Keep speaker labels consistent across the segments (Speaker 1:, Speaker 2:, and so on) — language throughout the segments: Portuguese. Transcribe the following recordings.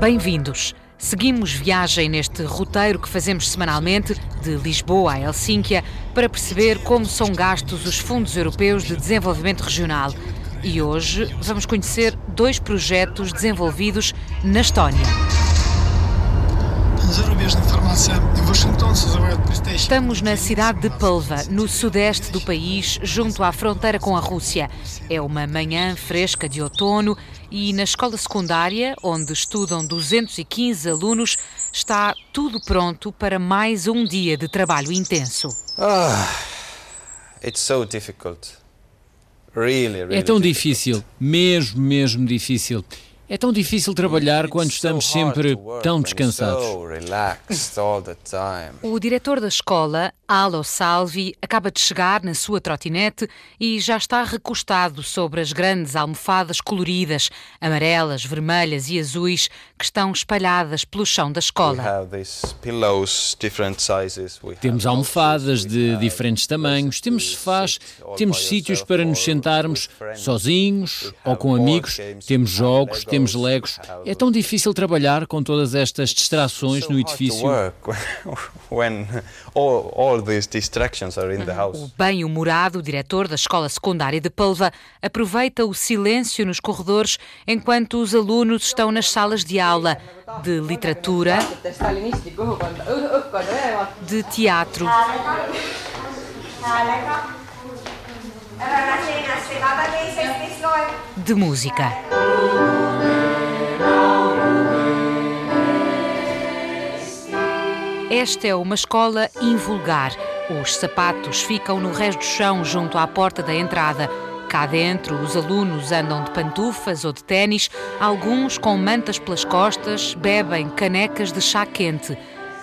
Speaker 1: Bem-vindos. Seguimos viagem neste roteiro que fazemos semanalmente de Lisboa a Helsínquia para perceber como são gastos os fundos europeus de desenvolvimento regional. E hoje vamos conhecer dois projetos desenvolvidos na Estónia. Estamos na cidade de Pulva, no sudeste do país, junto à fronteira com a Rússia. É uma manhã fresca de outono e na escola secundária, onde estudam 215 alunos, está tudo pronto para mais um dia de trabalho intenso.
Speaker 2: Ah, it's so difficult. Really, really
Speaker 3: é tão difícil, mesmo, mesmo difícil. É tão difícil trabalhar quando estamos sempre tão descansados.
Speaker 1: O diretor da escola, Alo Salvi, acaba de chegar na sua trotinete e já está recostado sobre as grandes almofadas coloridas, amarelas, vermelhas e azuis, que estão espalhadas pelo chão da escola.
Speaker 3: Temos almofadas de diferentes tamanhos, temos sofás, temos sítios para nos sentarmos sozinhos ou com amigos, temos jogos, temos temos legos. É tão difícil trabalhar com todas estas distrações no edifício.
Speaker 1: O bem-humorado diretor da escola secundária de Pulva aproveita o silêncio nos corredores enquanto os alunos estão nas salas de aula de literatura, de teatro de música. Esta é uma escola invulgar. Os sapatos ficam no resto do chão junto à porta da entrada. Cá dentro, os alunos andam de pantufas ou de ténis, alguns com mantas pelas costas, bebem canecas de chá quente.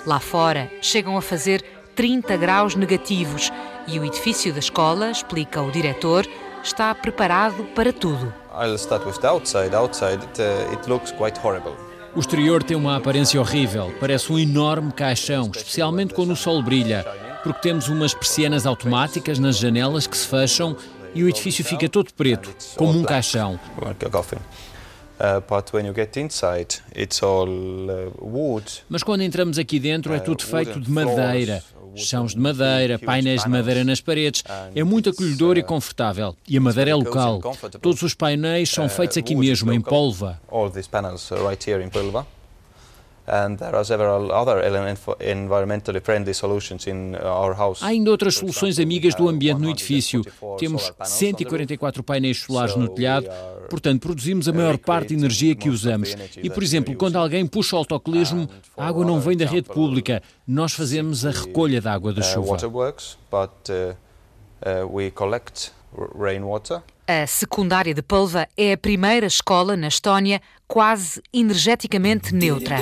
Speaker 1: Lá fora, chegam a fazer 30 graus negativos e o edifício da escola, explica o diretor, está preparado para tudo.
Speaker 2: I'll start with the outside. Outside, it, uh, it looks quite horrible.
Speaker 3: O exterior tem uma aparência horrível, parece um enorme caixão, especialmente quando o sol brilha, porque temos umas persianas automáticas nas janelas que se fecham e o edifício fica todo preto, como um caixão. Mas quando entramos aqui dentro é tudo feito de madeira, chãos de madeira, painéis de madeira nas paredes. É muito acolhedor e confortável. E a madeira é local. Todos os painéis são feitos aqui mesmo, em Polva. Há ainda outras soluções amigas do ambiente no edifício. Temos 144 painéis solares no telhado, portanto produzimos a maior parte de energia que usamos. E, por exemplo, quando alguém puxa o autocolismo, a água não vem da rede pública. Nós fazemos a recolha da água da chuva.
Speaker 1: A secundária de Polva é a primeira escola na Estónia quase energeticamente neutra.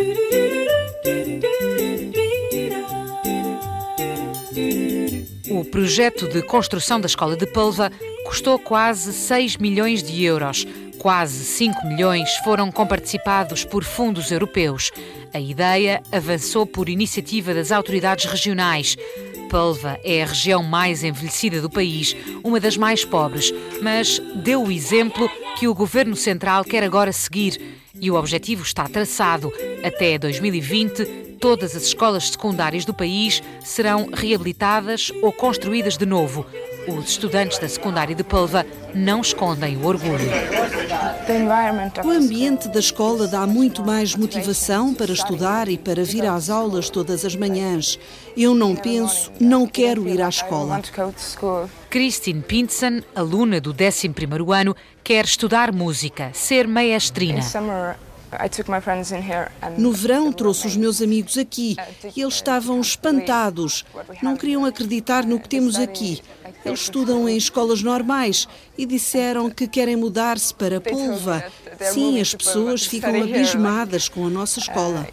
Speaker 1: O projeto de construção da escola de Polva custou quase 6 milhões de euros. Quase 5 milhões foram comparticipados por fundos europeus. A ideia avançou por iniciativa das autoridades regionais. Polva é a região mais envelhecida do país, uma das mais pobres, mas deu o exemplo que o governo central quer agora seguir e o objetivo está traçado. Até 2020, todas as escolas secundárias do país serão reabilitadas ou construídas de novo. Os estudantes da secundária de Polva não escondem o orgulho.
Speaker 4: O ambiente da escola dá muito mais motivação para estudar e para vir às aulas todas as manhãs. Eu não penso, não quero ir à escola.
Speaker 1: Christine Pintsen, aluna do 11º ano, quer estudar música, ser maestrina.
Speaker 4: No verão trouxe os meus amigos aqui e eles estavam espantados. Não queriam acreditar no que temos aqui. Eles estudam em escolas normais e disseram que querem mudar-se para Pulva. Sim, as pessoas ficam abismadas com a nossa escola.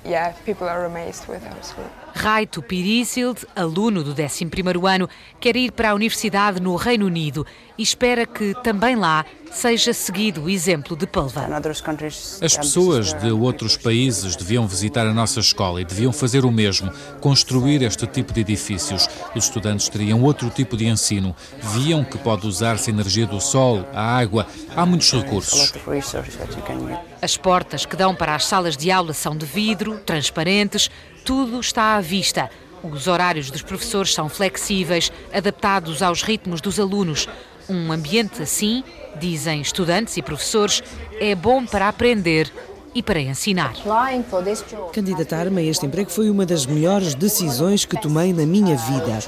Speaker 1: Raito Pirisild, aluno do 11º ano, quer ir para a universidade no Reino Unido e espera que também lá seja seguido o exemplo de Pulva.
Speaker 5: As pessoas de outros países deviam visitar a nossa escola e deviam fazer o mesmo, construir este tipo de edifícios. Os estudantes teriam outro tipo de ensino, viam que pode usar-se a energia do sol, a água, há muitos recursos.
Speaker 1: As portas que dão para as salas de aula são de vidro, transparentes, tudo está à vista. Os horários dos professores são flexíveis, adaptados aos ritmos dos alunos. Um ambiente assim, dizem estudantes e professores, é bom para aprender e para ensinar.
Speaker 4: Candidatar-me a este emprego foi uma das melhores decisões que tomei na minha vida.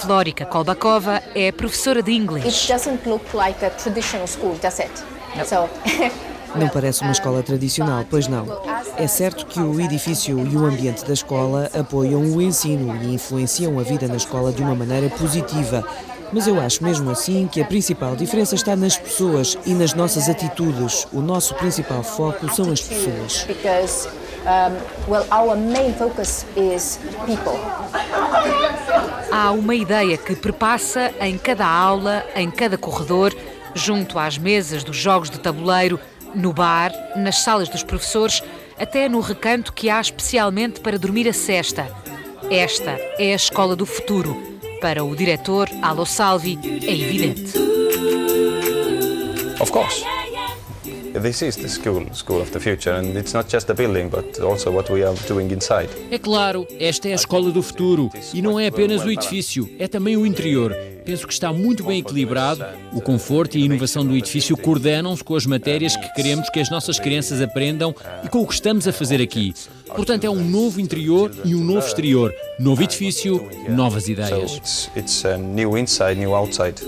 Speaker 1: Flórica Kolbakova é professora de inglês.
Speaker 4: Não parece uma escola tradicional, pois não. É certo que o edifício e o ambiente da escola apoiam o ensino e influenciam a vida na escola de uma maneira positiva. Mas eu acho mesmo assim que a principal diferença está nas pessoas e nas nossas atitudes. O nosso principal foco são as pessoas.
Speaker 1: Há uma ideia que perpassa em cada aula, em cada corredor, junto às mesas dos jogos de tabuleiro, no bar, nas salas dos professores, até no recanto que há especialmente para dormir a cesta. Esta é a escola do futuro. Para o diretor Alo Salvi, é evidente.
Speaker 2: Of course.
Speaker 3: É claro, esta é a escola do futuro e não é apenas o edifício, é também o interior. Penso que está muito bem equilibrado. O conforto e a inovação do edifício coordenam-se com as matérias que queremos que as nossas crianças aprendam e com o que estamos a fazer aqui. Portanto, é um novo interior e um novo exterior. Novo edifício, novas ideias.
Speaker 2: It's a new inside, new outside,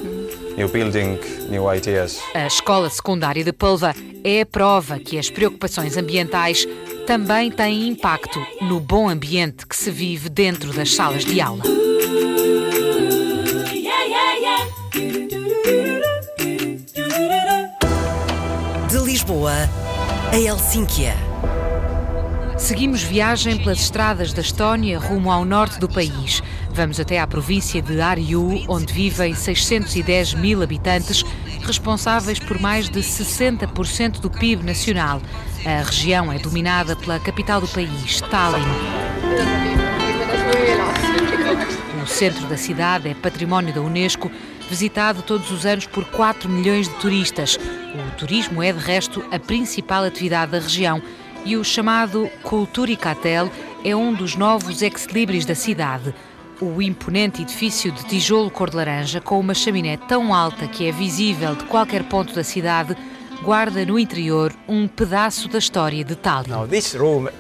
Speaker 2: new building, new ideas.
Speaker 1: A escola secundária de Pulva é a prova que as preocupações ambientais também têm impacto no bom ambiente que se vive dentro das salas de aula.
Speaker 6: De Lisboa a Helsínquia.
Speaker 1: Seguimos viagem pelas estradas da Estónia rumo ao norte do país. Vamos até à província de Ariu, onde vivem 610 mil habitantes, responsáveis por mais de 60% do PIB nacional. A região é dominada pela capital do país, Tallinn. O centro da cidade é património da Unesco, visitado todos os anos por 4 milhões de turistas. O turismo é, de resto, a principal atividade da região e o chamado Culturicatel é um dos novos ex-libris da cidade. O imponente edifício de tijolo cor de laranja, com uma chaminé tão alta que é visível de qualquer ponto da cidade, guarda no interior um pedaço da história de Tallinn.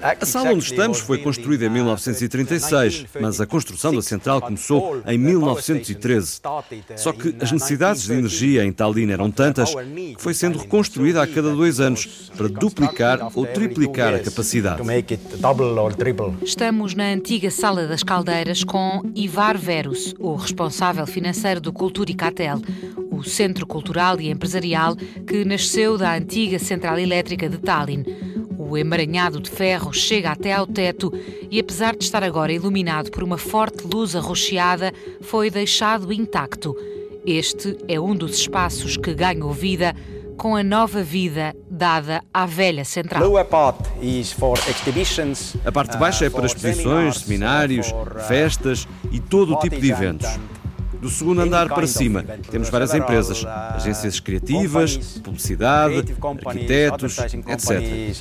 Speaker 7: A sala onde estamos foi construída em 1936, mas a construção da central começou em 1913. Só que as necessidades de energia em Tallinn eram tantas que foi sendo reconstruída a cada dois anos para duplicar ou triplicar a capacidade.
Speaker 1: Estamos na antiga Sala das Caldeiras com Ivar Verus, o responsável financeiro do Culturicatel, o centro cultural e empresarial que nasceu da antiga central elétrica de Tallinn. O emaranhado de ferro chega até ao teto e, apesar de estar agora iluminado por uma forte luz arroxeada, foi deixado intacto. Este é um dos espaços que ganhou vida com a nova vida dada à velha central.
Speaker 7: A parte baixa é para exposições, seminários, festas e todo o tipo de eventos. Do segundo andar para cima, temos várias empresas, agências criativas, publicidade, arquitetos, etc.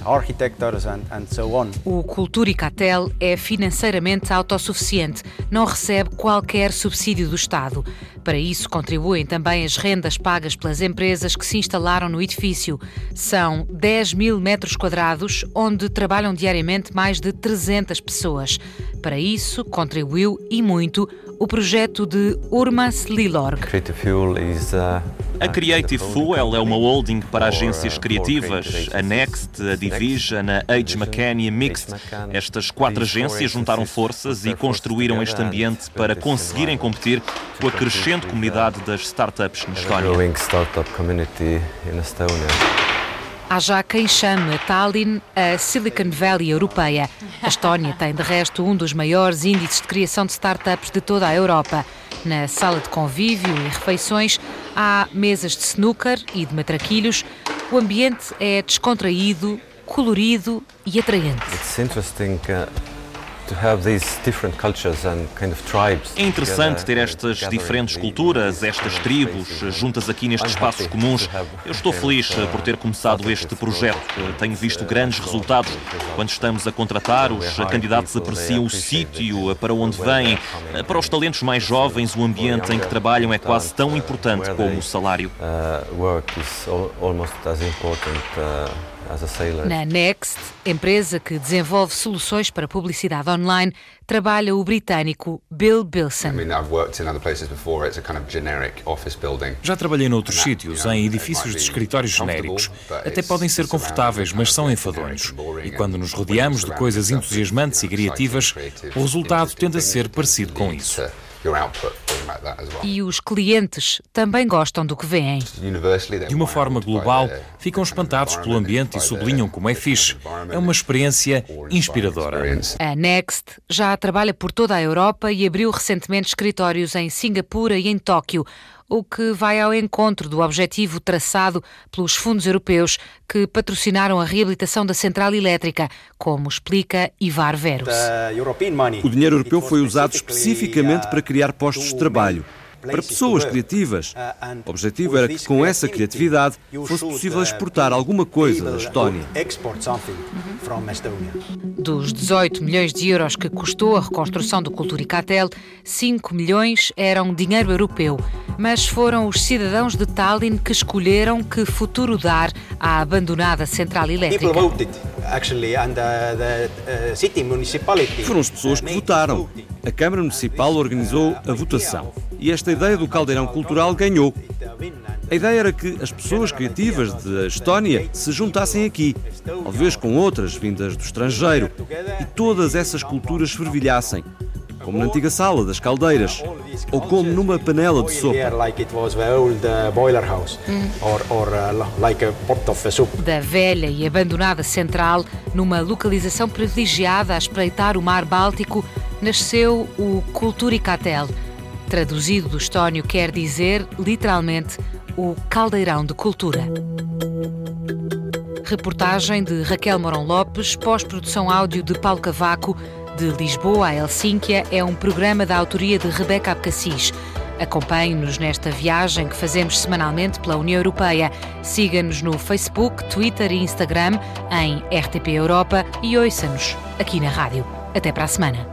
Speaker 1: O Culturicatel é financeiramente autossuficiente, não recebe qualquer subsídio do Estado. Para isso, contribuem também as rendas pagas pelas empresas que se instalaram no edifício. São 10 mil metros quadrados, onde trabalham diariamente mais de 300 pessoas. Para isso, contribuiu e muito o projeto de Urmas Lilorg.
Speaker 8: A Creative Fuel é uma holding para agências criativas, a Next, a Division, a Age McCann e a Mixed. Estas quatro agências juntaram forças e construíram este ambiente para conseguirem competir com a crescente comunidade das startups na Estónia.
Speaker 1: Há já quem chame Tallinn a Silicon Valley europeia. A Estónia tem, de resto, um dos maiores índices de criação de startups de toda a Europa. Na sala de convívio e refeições há mesas de snooker e de matraquilhos. O ambiente é descontraído, colorido e atraente.
Speaker 2: It's interesting, uh...
Speaker 8: É interessante ter estas diferentes culturas, estas tribos, juntas aqui nestes espaços comuns. Eu estou feliz por ter começado este projeto. Tenho visto grandes resultados. Quando estamos a contratar, os candidatos apreciam o sítio para onde vêm. Para os talentos mais jovens, o ambiente em que trabalham é quase tão importante como o salário.
Speaker 1: Na Next, empresa que desenvolve soluções para publicidade online, trabalha o britânico Bill Bilson.
Speaker 9: Já trabalhei noutros sítios, em edifícios de escritórios genéricos. Até podem ser confortáveis, mas são enfadonhos. E quando nos rodeamos de coisas entusiasmantes e criativas, o resultado tende a ser parecido com isso.
Speaker 1: E os clientes também gostam do que veem.
Speaker 9: De uma forma global, ficam espantados pelo ambiente e sublinham como é fixe. É uma experiência inspiradora.
Speaker 1: A Next já trabalha por toda a Europa e abriu recentemente escritórios em Singapura e em Tóquio o que vai ao encontro do objetivo traçado pelos fundos europeus que patrocinaram a reabilitação da central elétrica, como explica Ivar Verus.
Speaker 7: O dinheiro europeu foi usado especificamente para criar postos de trabalho para pessoas criativas. O objetivo era que, com essa criatividade, fosse possível exportar alguma coisa da Estónia.
Speaker 1: Dos 18 milhões de euros que custou a reconstrução do Culturicatel, 5 milhões eram dinheiro europeu. Mas foram os cidadãos de Tallinn que escolheram que futuro dar à abandonada central elétrica.
Speaker 7: Foram as pessoas que votaram. A Câmara Municipal organizou a votação e esta ideia do caldeirão cultural ganhou. A ideia era que as pessoas criativas da Estónia se juntassem aqui, talvez com outras vindas do estrangeiro, e todas essas culturas fervilhassem, como na antiga sala das caldeiras, ou como numa panela de sopa.
Speaker 1: Da velha e abandonada central, numa localização privilegiada a espreitar o mar Báltico, nasceu o Culturicatel Traduzido do estónio quer dizer, literalmente, o caldeirão de cultura. Reportagem de Raquel Morão Lopes, pós-produção áudio de Paulo Cavaco, de Lisboa a Helsínquia, é um programa da autoria de Rebeca Abcacis. Acompanhe-nos nesta viagem que fazemos semanalmente pela União Europeia. Siga-nos no Facebook, Twitter e Instagram em RTP Europa e ouça-nos aqui na rádio. Até para a semana.